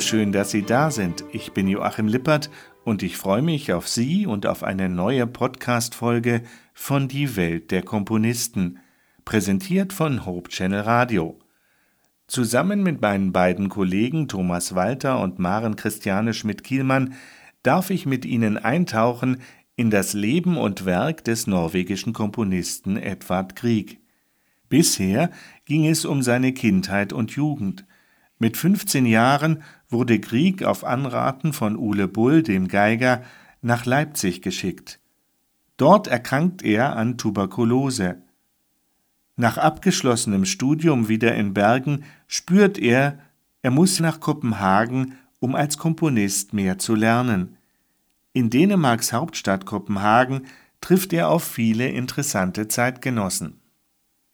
Schön, dass Sie da sind. Ich bin Joachim Lippert und ich freue mich auf Sie und auf eine neue Podcast-Folge von Die Welt der Komponisten, präsentiert von Hope Channel Radio. Zusammen mit meinen beiden Kollegen Thomas Walter und Maren Christiane Schmidt-Kielmann darf ich mit Ihnen eintauchen in das Leben und Werk des norwegischen Komponisten Edvard Grieg. Bisher ging es um seine Kindheit und Jugend. Mit 15 Jahren wurde Grieg auf Anraten von Ule Bull, dem Geiger, nach Leipzig geschickt. Dort erkrankt er an Tuberkulose. Nach abgeschlossenem Studium wieder in Bergen spürt er, er muss nach Kopenhagen, um als Komponist mehr zu lernen. In Dänemarks Hauptstadt Kopenhagen trifft er auf viele interessante Zeitgenossen.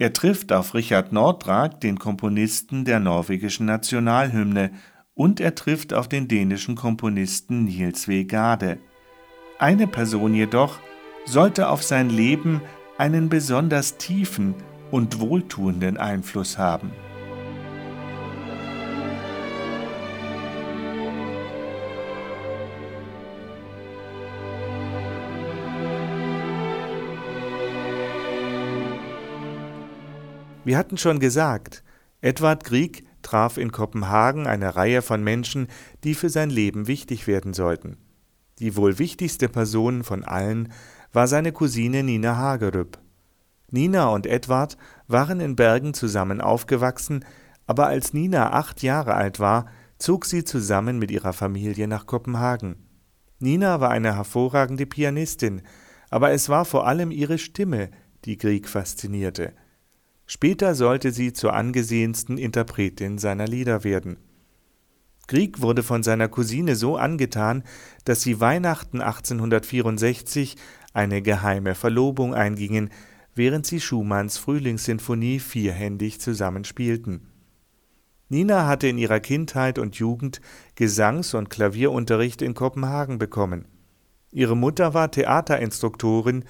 Er trifft auf Richard Nordrag, den Komponisten der norwegischen Nationalhymne, und er trifft auf den dänischen Komponisten Niels W. Gade. Eine Person jedoch sollte auf sein Leben einen besonders tiefen und wohltuenden Einfluss haben. Wir hatten schon gesagt, Edward Grieg traf in Kopenhagen eine Reihe von Menschen, die für sein Leben wichtig werden sollten. Die wohl wichtigste Person von allen war seine Cousine Nina Hagerup. Nina und Edward waren in Bergen zusammen aufgewachsen, aber als Nina acht Jahre alt war, zog sie zusammen mit ihrer Familie nach Kopenhagen. Nina war eine hervorragende Pianistin, aber es war vor allem ihre Stimme, die Grieg faszinierte. Später sollte sie zur angesehensten Interpretin seiner Lieder werden. Grieg wurde von seiner Cousine so angetan, dass sie Weihnachten 1864 eine geheime Verlobung eingingen, während sie Schumanns Frühlingssinfonie vierhändig zusammenspielten. Nina hatte in ihrer Kindheit und Jugend Gesangs- und Klavierunterricht in Kopenhagen bekommen. Ihre Mutter war Theaterinstruktorin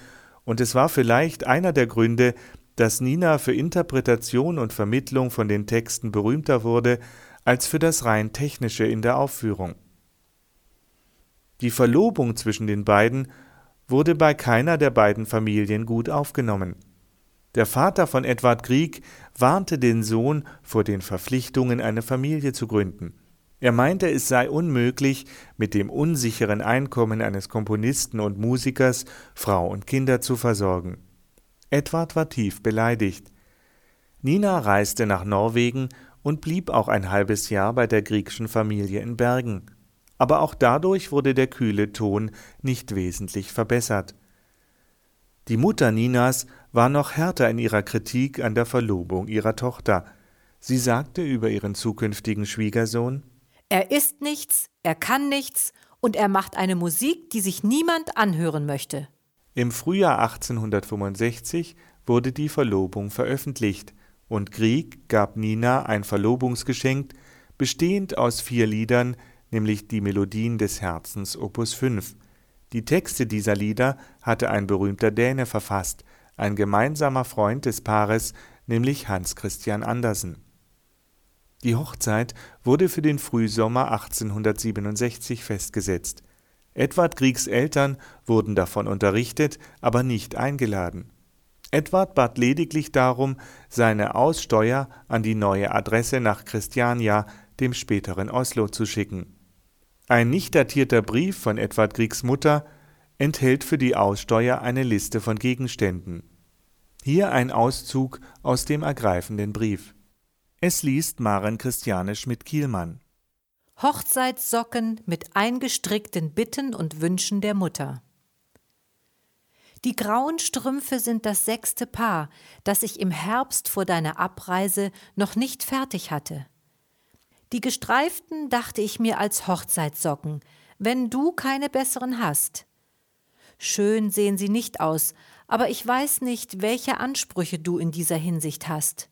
und es war vielleicht einer der Gründe, dass Nina für Interpretation und Vermittlung von den Texten berühmter wurde als für das rein technische in der Aufführung. Die Verlobung zwischen den beiden wurde bei keiner der beiden Familien gut aufgenommen. Der Vater von Edward Grieg warnte den Sohn vor den Verpflichtungen, eine Familie zu gründen. Er meinte, es sei unmöglich, mit dem unsicheren Einkommen eines Komponisten und Musikers Frau und Kinder zu versorgen. Edward war tief beleidigt. Nina reiste nach Norwegen und blieb auch ein halbes Jahr bei der griechischen Familie in Bergen. Aber auch dadurch wurde der kühle Ton nicht wesentlich verbessert. Die Mutter Ninas war noch härter in ihrer Kritik an der Verlobung ihrer Tochter. Sie sagte über ihren zukünftigen Schwiegersohn Er ist nichts, er kann nichts, und er macht eine Musik, die sich niemand anhören möchte. Im Frühjahr 1865 wurde die Verlobung veröffentlicht und Grieg gab Nina ein Verlobungsgeschenk, bestehend aus vier Liedern, nämlich die Melodien des Herzens Opus 5. Die Texte dieser Lieder hatte ein berühmter Däne verfasst, ein gemeinsamer Freund des Paares, nämlich Hans Christian Andersen. Die Hochzeit wurde für den Frühsommer 1867 festgesetzt. Edward Griegs Eltern wurden davon unterrichtet, aber nicht eingeladen. Edward bat lediglich darum, seine Aussteuer an die neue Adresse nach Christiania, dem späteren Oslo, zu schicken. Ein nicht datierter Brief von Edward Griegs Mutter enthält für die Aussteuer eine Liste von Gegenständen. Hier ein Auszug aus dem ergreifenden Brief. Es liest Maren Christiane Schmidt-Kielmann. Hochzeitssocken mit eingestrickten Bitten und Wünschen der Mutter. Die grauen Strümpfe sind das sechste Paar, das ich im Herbst vor deiner Abreise noch nicht fertig hatte. Die gestreiften dachte ich mir als Hochzeitssocken, wenn du keine besseren hast. Schön sehen sie nicht aus, aber ich weiß nicht, welche Ansprüche du in dieser Hinsicht hast.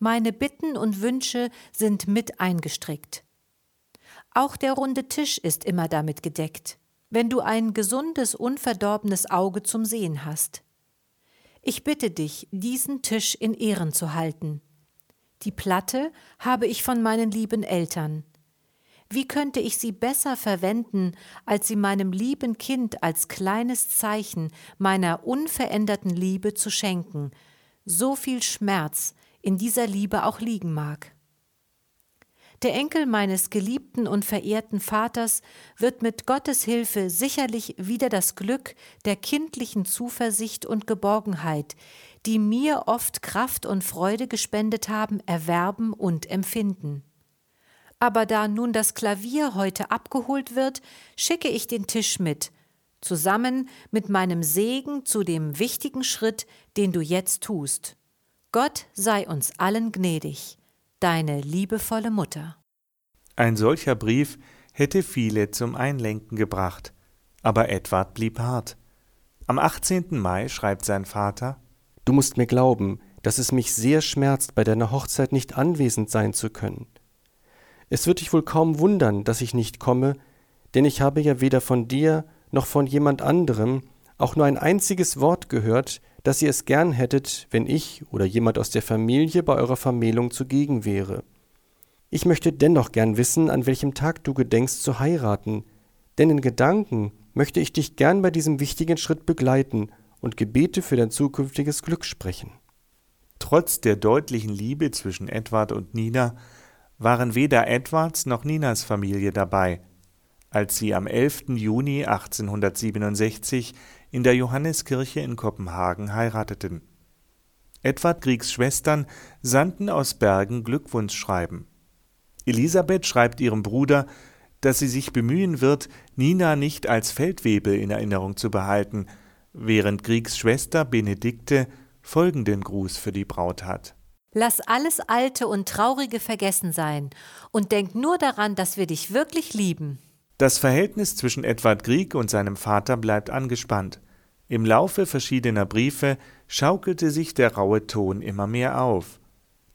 Meine Bitten und Wünsche sind mit eingestrickt. Auch der runde Tisch ist immer damit gedeckt, wenn du ein gesundes, unverdorbenes Auge zum Sehen hast. Ich bitte dich, diesen Tisch in Ehren zu halten. Die Platte habe ich von meinen lieben Eltern. Wie könnte ich sie besser verwenden, als sie meinem lieben Kind als kleines Zeichen meiner unveränderten Liebe zu schenken, so viel Schmerz in dieser Liebe auch liegen mag? Der Enkel meines geliebten und verehrten Vaters wird mit Gottes Hilfe sicherlich wieder das Glück der kindlichen Zuversicht und Geborgenheit, die mir oft Kraft und Freude gespendet haben, erwerben und empfinden. Aber da nun das Klavier heute abgeholt wird, schicke ich den Tisch mit, zusammen mit meinem Segen zu dem wichtigen Schritt, den du jetzt tust. Gott sei uns allen gnädig deine liebevolle Mutter. Ein solcher Brief hätte viele zum Einlenken gebracht, aber Edward blieb hart. Am 18. Mai schreibt sein Vater Du musst mir glauben, dass es mich sehr schmerzt, bei deiner Hochzeit nicht anwesend sein zu können. Es wird dich wohl kaum wundern, dass ich nicht komme, denn ich habe ja weder von dir noch von jemand anderem auch nur ein einziges Wort gehört, dass ihr es gern hättet, wenn ich oder jemand aus der Familie bei eurer Vermählung zugegen wäre. Ich möchte dennoch gern wissen, an welchem Tag du gedenkst zu heiraten, denn in Gedanken möchte ich dich gern bei diesem wichtigen Schritt begleiten und Gebete für dein zukünftiges Glück sprechen. Trotz der deutlichen Liebe zwischen Edward und Nina waren weder Edwards noch Ninas Familie dabei, als sie am 11. Juni 1867 in der Johanneskirche in Kopenhagen heirateten. Edward Griegs Schwestern sandten aus Bergen Glückwunschschreiben. Elisabeth schreibt ihrem Bruder, dass sie sich bemühen wird, Nina nicht als Feldwebel in Erinnerung zu behalten, während Griegs Schwester Benedikte folgenden Gruß für die Braut hat. Lass alles Alte und Traurige vergessen sein und denk nur daran, dass wir dich wirklich lieben. Das Verhältnis zwischen Edward Grieg und seinem Vater bleibt angespannt. Im Laufe verschiedener Briefe schaukelte sich der raue Ton immer mehr auf.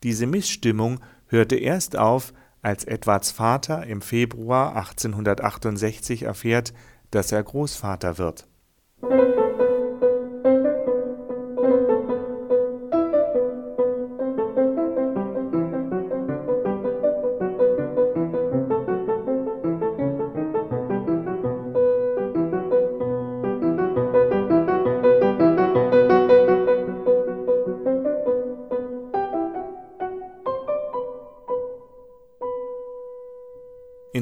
Diese Missstimmung hörte erst auf, als Edwards Vater im Februar 1868 erfährt, dass er Großvater wird.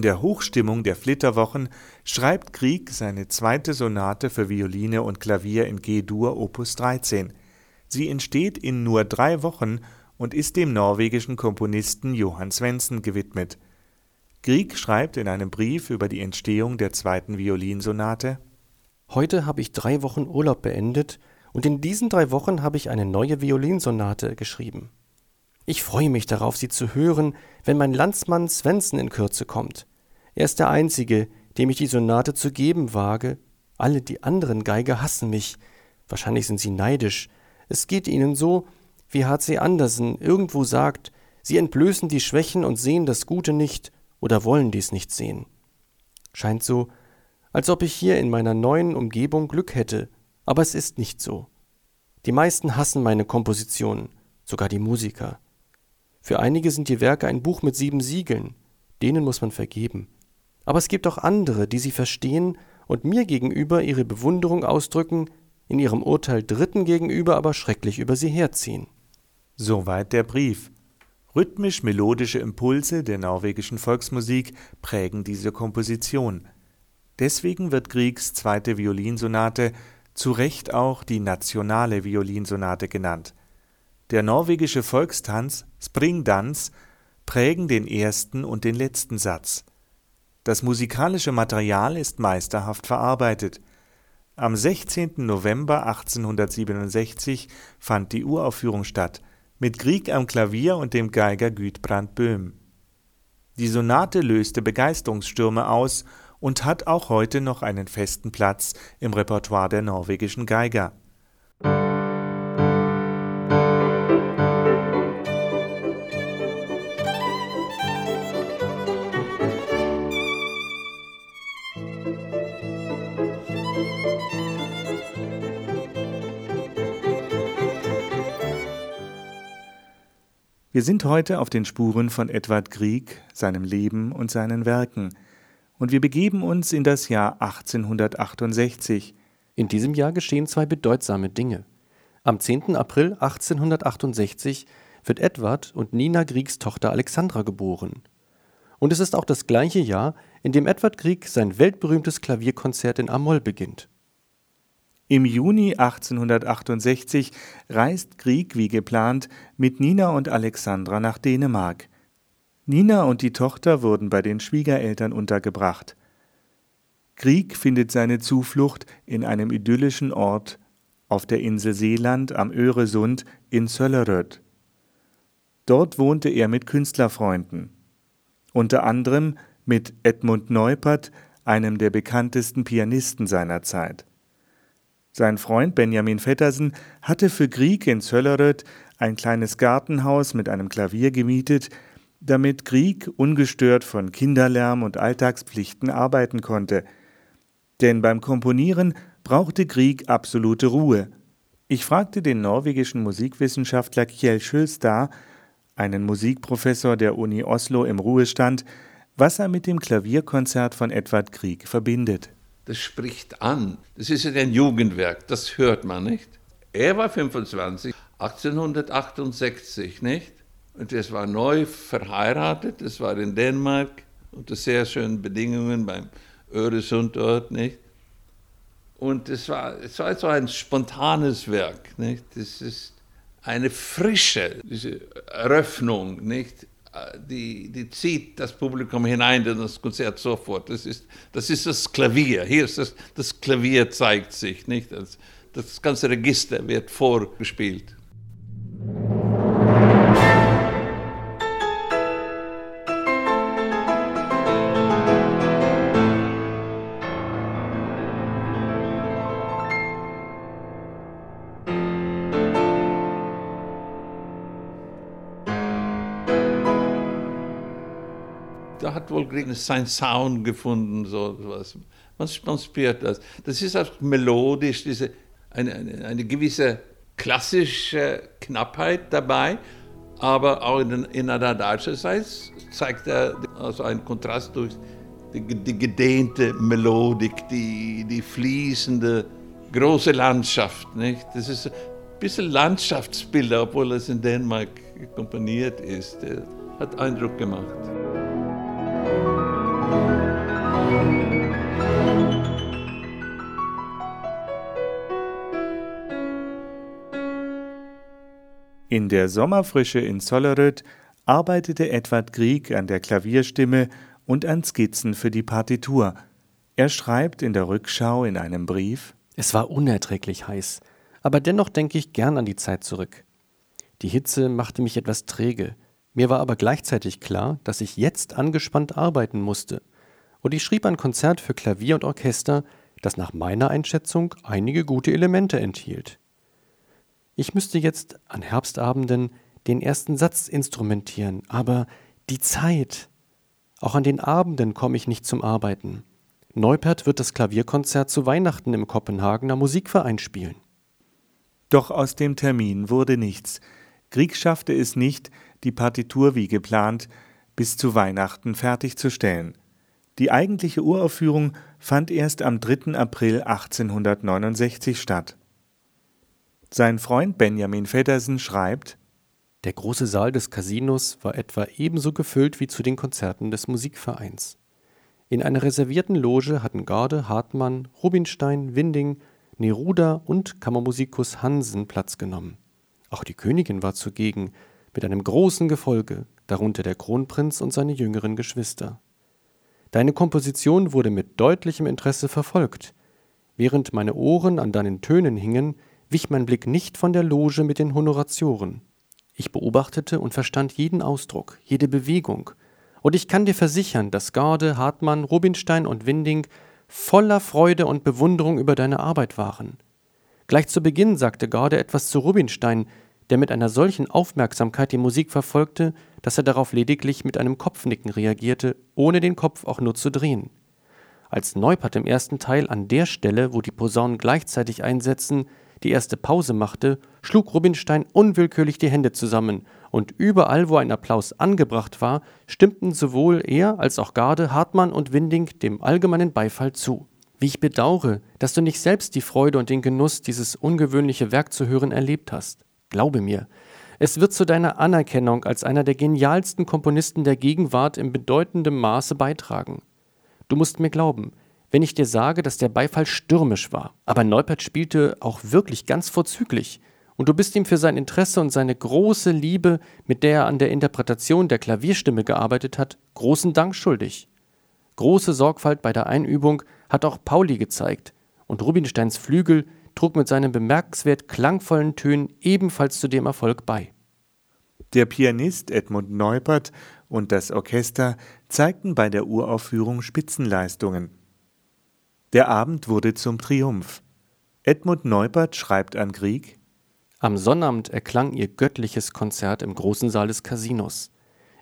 Der Hochstimmung der Flitterwochen schreibt Grieg seine zweite Sonate für Violine und Klavier in G-Dur Opus 13. Sie entsteht in nur drei Wochen und ist dem norwegischen Komponisten Johann Svendsen gewidmet. Grieg schreibt in einem Brief über die Entstehung der zweiten Violinsonate Heute habe ich drei Wochen Urlaub beendet und in diesen drei Wochen habe ich eine neue Violinsonate geschrieben. Ich freue mich darauf, sie zu hören, wenn mein Landsmann Svensson in Kürze kommt. Er ist der Einzige, dem ich die Sonate zu geben wage. Alle die anderen Geiger hassen mich. Wahrscheinlich sind sie neidisch. Es geht ihnen so, wie H.C. Andersen irgendwo sagt, sie entblößen die Schwächen und sehen das Gute nicht oder wollen dies nicht sehen. Scheint so, als ob ich hier in meiner neuen Umgebung Glück hätte, aber es ist nicht so. Die meisten hassen meine Kompositionen, sogar die Musiker. Für einige sind die Werke ein Buch mit sieben Siegeln, denen muss man vergeben. Aber es gibt auch andere, die sie verstehen und mir gegenüber ihre Bewunderung ausdrücken, in ihrem Urteil Dritten gegenüber aber schrecklich über sie herziehen. Soweit der Brief. Rhythmisch-melodische Impulse der norwegischen Volksmusik prägen diese Komposition. Deswegen wird Griegs zweite Violinsonate zu Recht auch die nationale Violinsonate genannt. Der norwegische Volkstanz Springdans prägen den ersten und den letzten Satz. Das musikalische Material ist meisterhaft verarbeitet. Am 16. November 1867 fand die Uraufführung statt, mit Grieg am Klavier und dem Geiger Gudbrand Böhm. Die Sonate löste Begeisterungsstürme aus und hat auch heute noch einen festen Platz im Repertoire der norwegischen Geiger. Wir sind heute auf den Spuren von Edward Grieg, seinem Leben und seinen Werken, und wir begeben uns in das Jahr 1868. In diesem Jahr geschehen zwei bedeutsame Dinge. Am 10. April 1868 wird Edward und Nina Griegs Tochter Alexandra geboren. Und es ist auch das gleiche Jahr, in dem Edward Grieg sein weltberühmtes Klavierkonzert in Amol beginnt. Im Juni 1868 reist Grieg wie geplant mit Nina und Alexandra nach Dänemark. Nina und die Tochter wurden bei den Schwiegereltern untergebracht. Grieg findet seine Zuflucht in einem idyllischen Ort auf der Insel Seeland am Öresund in Sölleröd. Dort wohnte er mit Künstlerfreunden, unter anderem mit Edmund Neupert, einem der bekanntesten Pianisten seiner Zeit. Sein Freund Benjamin Vettersen hatte für Grieg in Sölleröd ein kleines Gartenhaus mit einem Klavier gemietet, damit Grieg ungestört von Kinderlärm und Alltagspflichten arbeiten konnte. Denn beim Komponieren brauchte Grieg absolute Ruhe. Ich fragte den norwegischen Musikwissenschaftler Kjell Schölstad, einen Musikprofessor der Uni Oslo im Ruhestand, was er mit dem Klavierkonzert von Edvard Grieg verbindet das spricht an. Das ist ja ein Jugendwerk, das hört man nicht. Er war 25, 1868, nicht? Und es war neu verheiratet, das war in Dänemark unter sehr schönen Bedingungen beim Öresund dort, nicht? Und es war, es war so ein spontanes Werk, nicht? Das ist eine Frische, diese Eröffnung, nicht? Die, die zieht das Publikum hinein in das Konzert sofort. Das ist das, ist das Klavier. Hier ist das, das Klavier zeigt sich, nicht? Das, das ganze Register wird vorgespielt. Da hat wohl sein Sound gefunden, so was. Man, man spürt das. Das ist auch melodisch, diese, eine, eine, eine gewisse klassische Knappheit dabei, aber auch in, in deutschen Seite zeigt er also einen Kontrast durch die, die gedehnte Melodik, die, die fließende, große Landschaft. Nicht? Das ist ein bisschen Landschaftsbilder, obwohl es in Dänemark komponiert ist. Das hat Eindruck gemacht. In der Sommerfrische in Sollerød arbeitete Edward Grieg an der Klavierstimme und an Skizzen für die Partitur. Er schreibt in der Rückschau in einem Brief Es war unerträglich heiß, aber dennoch denke ich gern an die Zeit zurück. Die Hitze machte mich etwas träge, mir war aber gleichzeitig klar, dass ich jetzt angespannt arbeiten musste, und ich schrieb ein Konzert für Klavier und Orchester, das nach meiner Einschätzung einige gute Elemente enthielt. Ich müsste jetzt an Herbstabenden den ersten Satz instrumentieren, aber die Zeit. Auch an den Abenden komme ich nicht zum Arbeiten. Neupert wird das Klavierkonzert zu Weihnachten im Kopenhagener Musikverein spielen. Doch aus dem Termin wurde nichts. Grieg schaffte es nicht, die Partitur wie geplant bis zu Weihnachten fertigzustellen. Die eigentliche Uraufführung fand erst am 3. April 1869 statt. Sein Freund Benjamin Feddersen schreibt, der große Saal des Casinos war etwa ebenso gefüllt wie zu den Konzerten des Musikvereins. In einer reservierten Loge hatten Garde, Hartmann, Rubinstein, Winding, Neruda und Kammermusikus Hansen Platz genommen. Auch die Königin war zugegen, mit einem großen Gefolge, darunter der Kronprinz und seine jüngeren Geschwister. Deine Komposition wurde mit deutlichem Interesse verfolgt. Während meine Ohren an deinen Tönen hingen, wich mein Blick nicht von der Loge mit den Honoratioren. Ich beobachtete und verstand jeden Ausdruck, jede Bewegung, und ich kann dir versichern, dass Garde, Hartmann, Rubinstein und Winding voller Freude und Bewunderung über deine Arbeit waren. Gleich zu Beginn sagte Garde etwas zu Rubinstein, der mit einer solchen Aufmerksamkeit die Musik verfolgte, dass er darauf lediglich mit einem Kopfnicken reagierte, ohne den Kopf auch nur zu drehen. Als Neupert im ersten Teil an der Stelle, wo die Posaunen gleichzeitig einsetzen, die erste Pause machte, schlug Rubinstein unwillkürlich die Hände zusammen und überall, wo ein Applaus angebracht war, stimmten sowohl er als auch Garde, Hartmann und Winding dem allgemeinen Beifall zu. Wie ich bedaure, dass du nicht selbst die Freude und den Genuss, dieses ungewöhnliche Werk zu hören, erlebt hast. Glaube mir, es wird zu deiner Anerkennung als einer der genialsten Komponisten der Gegenwart in bedeutendem Maße beitragen. Du musst mir glauben, wenn ich dir sage, dass der Beifall stürmisch war, aber Neupert spielte auch wirklich ganz vorzüglich, und du bist ihm für sein Interesse und seine große Liebe, mit der er an der Interpretation der Klavierstimme gearbeitet hat, großen Dank schuldig. Große Sorgfalt bei der Einübung hat auch Pauli gezeigt, und Rubinsteins Flügel trug mit seinen bemerkenswert klangvollen Tönen ebenfalls zu dem Erfolg bei. Der Pianist Edmund Neupert und das Orchester zeigten bei der Uraufführung Spitzenleistungen. Der Abend wurde zum Triumph. Edmund Neupert schreibt an Grieg Am Sonnabend erklang ihr göttliches Konzert im großen Saal des Casinos.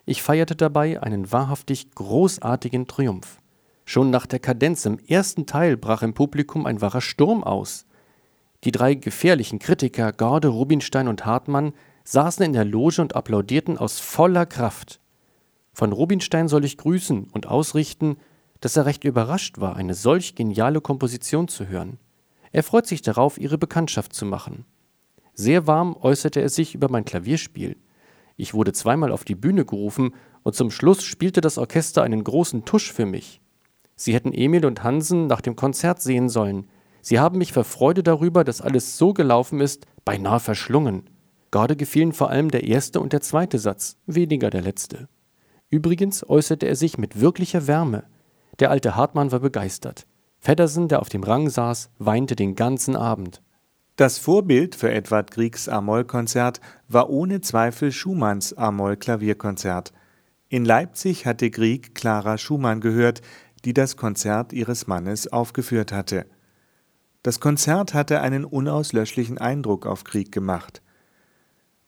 Ich feierte dabei einen wahrhaftig großartigen Triumph. Schon nach der Kadenz im ersten Teil brach im Publikum ein wahrer Sturm aus. Die drei gefährlichen Kritiker Gorde, Rubinstein und Hartmann saßen in der Loge und applaudierten aus voller Kraft. Von Rubinstein soll ich grüßen und ausrichten, dass er recht überrascht war, eine solch geniale Komposition zu hören. Er freut sich darauf, ihre Bekanntschaft zu machen. Sehr warm äußerte er sich über mein Klavierspiel. Ich wurde zweimal auf die Bühne gerufen und zum Schluss spielte das Orchester einen großen Tusch für mich. Sie hätten Emil und Hansen nach dem Konzert sehen sollen. Sie haben mich vor Freude darüber, dass alles so gelaufen ist, beinahe verschlungen. Gerade gefielen vor allem der erste und der zweite Satz, weniger der letzte. Übrigens äußerte er sich mit wirklicher Wärme. Der alte Hartmann war begeistert. Feddersen, der auf dem Rang saß, weinte den ganzen Abend. Das Vorbild für Edward Griegs A-Moll-Konzert war ohne Zweifel Schumanns A-Moll-Klavierkonzert. In Leipzig hatte Grieg Clara Schumann gehört, die das Konzert ihres Mannes aufgeführt hatte. Das Konzert hatte einen unauslöschlichen Eindruck auf Krieg gemacht.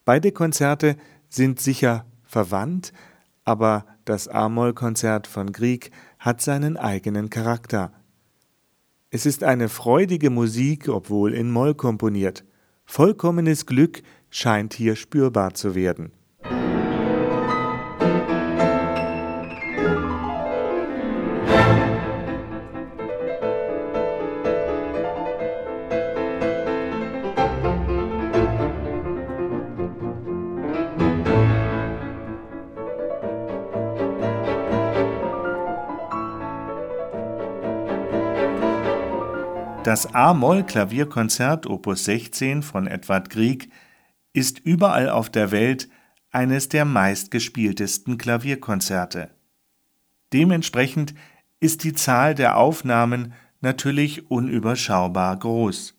Beide Konzerte sind sicher verwandt, aber das A-Moll-Konzert von Grieg hat seinen eigenen Charakter. Es ist eine freudige Musik, obwohl in Moll komponiert. Vollkommenes Glück scheint hier spürbar zu werden. Das A-Moll-Klavierkonzert Opus 16 von Edward Grieg ist überall auf der Welt eines der meistgespieltesten Klavierkonzerte. Dementsprechend ist die Zahl der Aufnahmen natürlich unüberschaubar groß.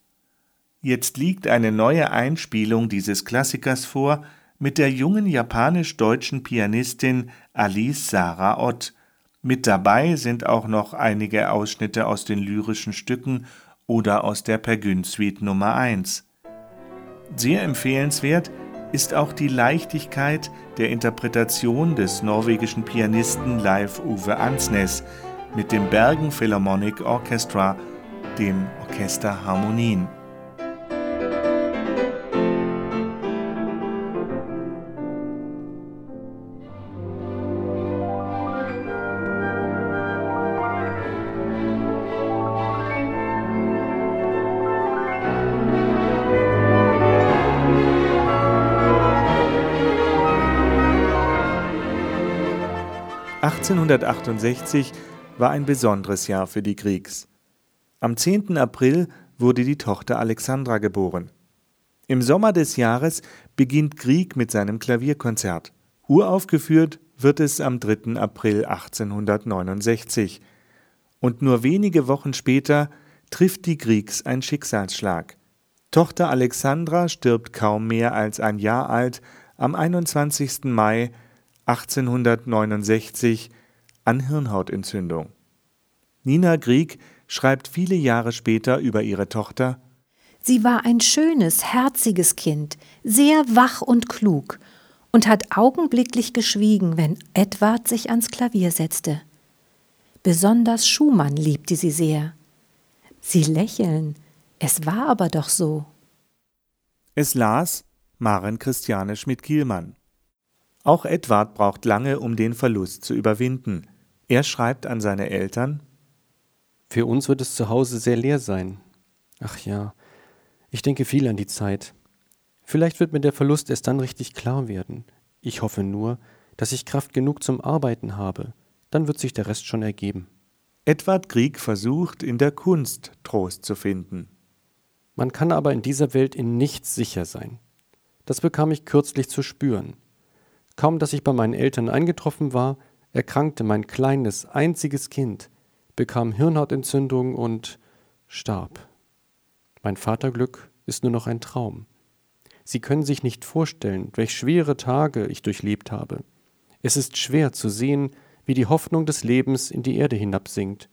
Jetzt liegt eine neue Einspielung dieses Klassikers vor mit der jungen japanisch-deutschen Pianistin Alice Sarah Ott. Mit dabei sind auch noch einige Ausschnitte aus den lyrischen Stücken oder aus der Pergün Suite Nummer 1. Sehr empfehlenswert ist auch die Leichtigkeit der Interpretation des norwegischen Pianisten Leif Uwe Ansnes mit dem Bergen Philharmonic Orchestra, dem Orchester Harmonien. 1868 war ein besonderes Jahr für die Griegs. Am 10. April wurde die Tochter Alexandra geboren. Im Sommer des Jahres beginnt Grieg mit seinem Klavierkonzert. Uraufgeführt wird es am 3. April 1869. Und nur wenige Wochen später trifft die Griegs ein Schicksalsschlag. Tochter Alexandra stirbt kaum mehr als ein Jahr alt am 21. Mai 1869 an Hirnhautentzündung. Nina Grieg schreibt viele Jahre später über ihre Tochter Sie war ein schönes, herziges Kind, sehr wach und klug und hat augenblicklich geschwiegen, wenn Edward sich ans Klavier setzte. Besonders Schumann liebte sie sehr. Sie lächeln, es war aber doch so. Es las Maren Christiane Schmidt-Kielmann. Auch Edward braucht lange, um den Verlust zu überwinden. Er schreibt an seine Eltern Für uns wird es zu Hause sehr leer sein. Ach ja, ich denke viel an die Zeit. Vielleicht wird mir der Verlust erst dann richtig klar werden. Ich hoffe nur, dass ich Kraft genug zum Arbeiten habe. Dann wird sich der Rest schon ergeben. Edward Grieg versucht, in der Kunst Trost zu finden. Man kann aber in dieser Welt in nichts sicher sein. Das bekam ich kürzlich zu spüren. Kaum dass ich bei meinen Eltern eingetroffen war, erkrankte mein kleines, einziges Kind, bekam Hirnhautentzündung und starb. Mein Vaterglück ist nur noch ein Traum. Sie können sich nicht vorstellen, welch schwere Tage ich durchlebt habe. Es ist schwer zu sehen, wie die Hoffnung des Lebens in die Erde hinabsinkt,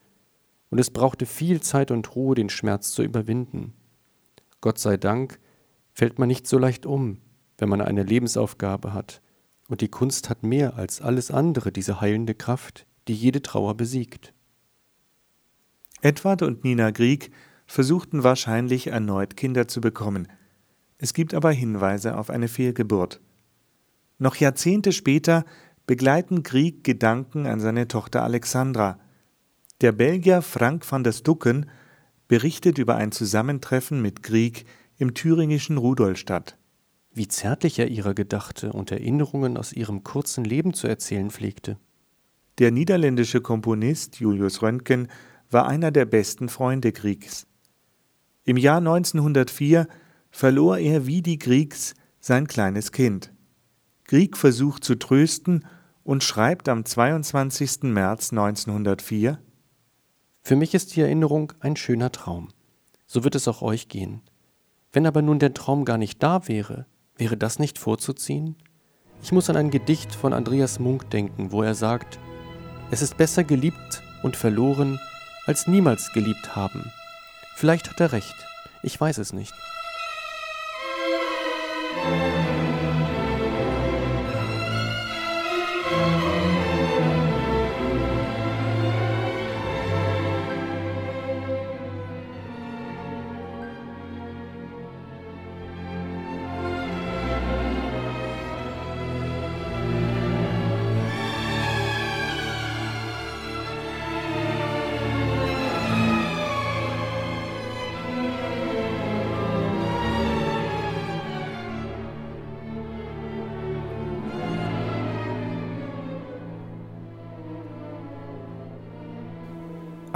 und es brauchte viel Zeit und Ruhe, den Schmerz zu überwinden. Gott sei Dank fällt man nicht so leicht um, wenn man eine Lebensaufgabe hat, und die Kunst hat mehr als alles andere diese heilende Kraft, die jede Trauer besiegt. Edward und Nina Grieg versuchten wahrscheinlich erneut Kinder zu bekommen, es gibt aber Hinweise auf eine Fehlgeburt. Noch Jahrzehnte später begleiten Grieg Gedanken an seine Tochter Alexandra. Der Belgier Frank van der Stucken berichtet über ein Zusammentreffen mit Grieg im thüringischen Rudolstadt. Wie zärtlich er ihrer gedachte und Erinnerungen aus ihrem kurzen Leben zu erzählen pflegte. Der niederländische Komponist Julius Röntgen war einer der besten Freunde Griegs. Im Jahr 1904 verlor er wie die Griegs sein kleines Kind. Grieg versucht zu trösten und schreibt am 22. März 1904 Für mich ist die Erinnerung ein schöner Traum. So wird es auch euch gehen. Wenn aber nun der Traum gar nicht da wäre, wäre das nicht vorzuziehen? Ich muss an ein Gedicht von Andreas Munk denken, wo er sagt, es ist besser geliebt und verloren, als niemals geliebt haben. Vielleicht hat er recht, ich weiß es nicht.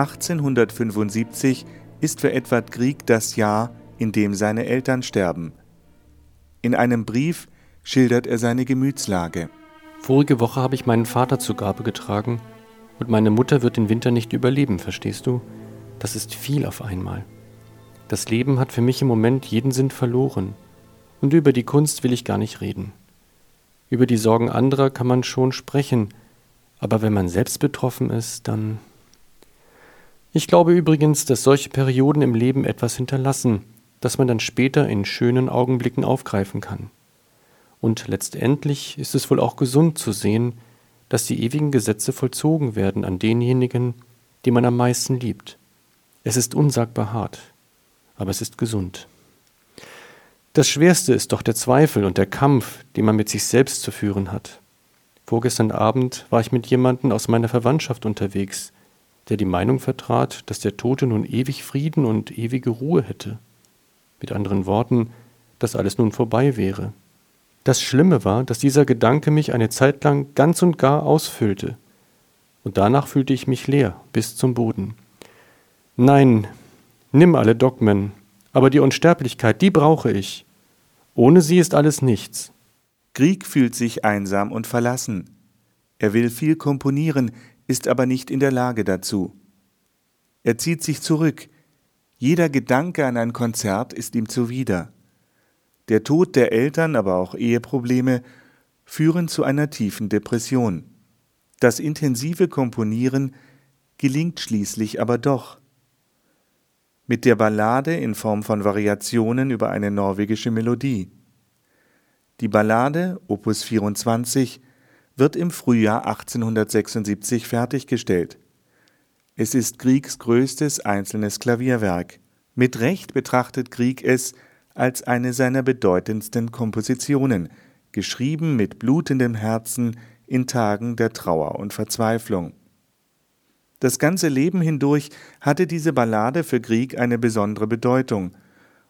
1875 ist für Edward Grieg das Jahr, in dem seine Eltern sterben. In einem Brief schildert er seine Gemütslage. Vorige Woche habe ich meinen Vater zu Grabe getragen und meine Mutter wird den Winter nicht überleben, verstehst du? Das ist viel auf einmal. Das Leben hat für mich im Moment jeden Sinn verloren. Und über die Kunst will ich gar nicht reden. Über die Sorgen anderer kann man schon sprechen, aber wenn man selbst betroffen ist, dann ich glaube übrigens, dass solche Perioden im Leben etwas hinterlassen, das man dann später in schönen Augenblicken aufgreifen kann. Und letztendlich ist es wohl auch gesund zu sehen, dass die ewigen Gesetze vollzogen werden an denjenigen, die man am meisten liebt. Es ist unsagbar hart, aber es ist gesund. Das Schwerste ist doch der Zweifel und der Kampf, den man mit sich selbst zu führen hat. Vorgestern Abend war ich mit jemandem aus meiner Verwandtschaft unterwegs, der die Meinung vertrat, dass der Tote nun ewig Frieden und ewige Ruhe hätte. Mit anderen Worten, dass alles nun vorbei wäre. Das Schlimme war, dass dieser Gedanke mich eine Zeit lang ganz und gar ausfüllte. Und danach fühlte ich mich leer bis zum Boden. Nein, nimm alle Dogmen, aber die Unsterblichkeit, die brauche ich. Ohne sie ist alles nichts. Grieg fühlt sich einsam und verlassen. Er will viel komponieren, ist aber nicht in der Lage dazu. Er zieht sich zurück. Jeder Gedanke an ein Konzert ist ihm zuwider. Der Tod der Eltern, aber auch Eheprobleme führen zu einer tiefen Depression. Das intensive Komponieren gelingt schließlich aber doch. Mit der Ballade in Form von Variationen über eine norwegische Melodie. Die Ballade, Opus 24, wird im Frühjahr 1876 fertiggestellt. Es ist Griegs größtes einzelnes Klavierwerk. Mit Recht betrachtet Grieg es als eine seiner bedeutendsten Kompositionen, geschrieben mit blutendem Herzen in Tagen der Trauer und Verzweiflung. Das ganze Leben hindurch hatte diese Ballade für Grieg eine besondere Bedeutung,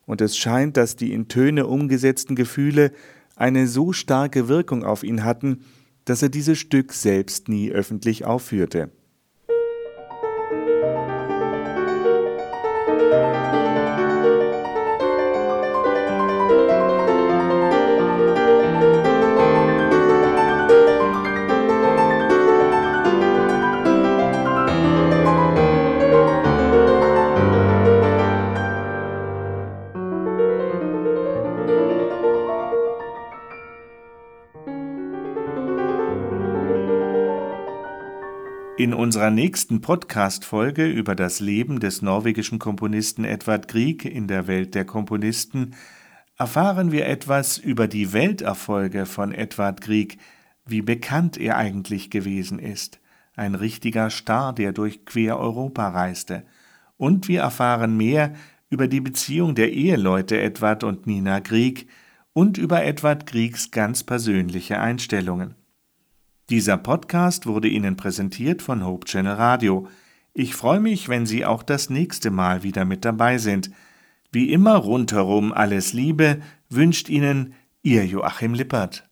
und es scheint, dass die in Töne umgesetzten Gefühle eine so starke Wirkung auf ihn hatten, dass er dieses Stück selbst nie öffentlich aufführte. Unserer nächsten Podcast-Folge über das Leben des norwegischen Komponisten Edvard Grieg in der Welt der Komponisten erfahren wir etwas über die Welterfolge von Edvard Grieg, wie bekannt er eigentlich gewesen ist. Ein richtiger Star, der durch quer Europa reiste. Und wir erfahren mehr über die Beziehung der Eheleute Edvard und Nina Grieg und über Edvard Griegs ganz persönliche Einstellungen. Dieser Podcast wurde Ihnen präsentiert von Hope Channel Radio. Ich freue mich, wenn Sie auch das nächste Mal wieder mit dabei sind. Wie immer rundherum alles Liebe wünscht Ihnen Ihr Joachim Lippert.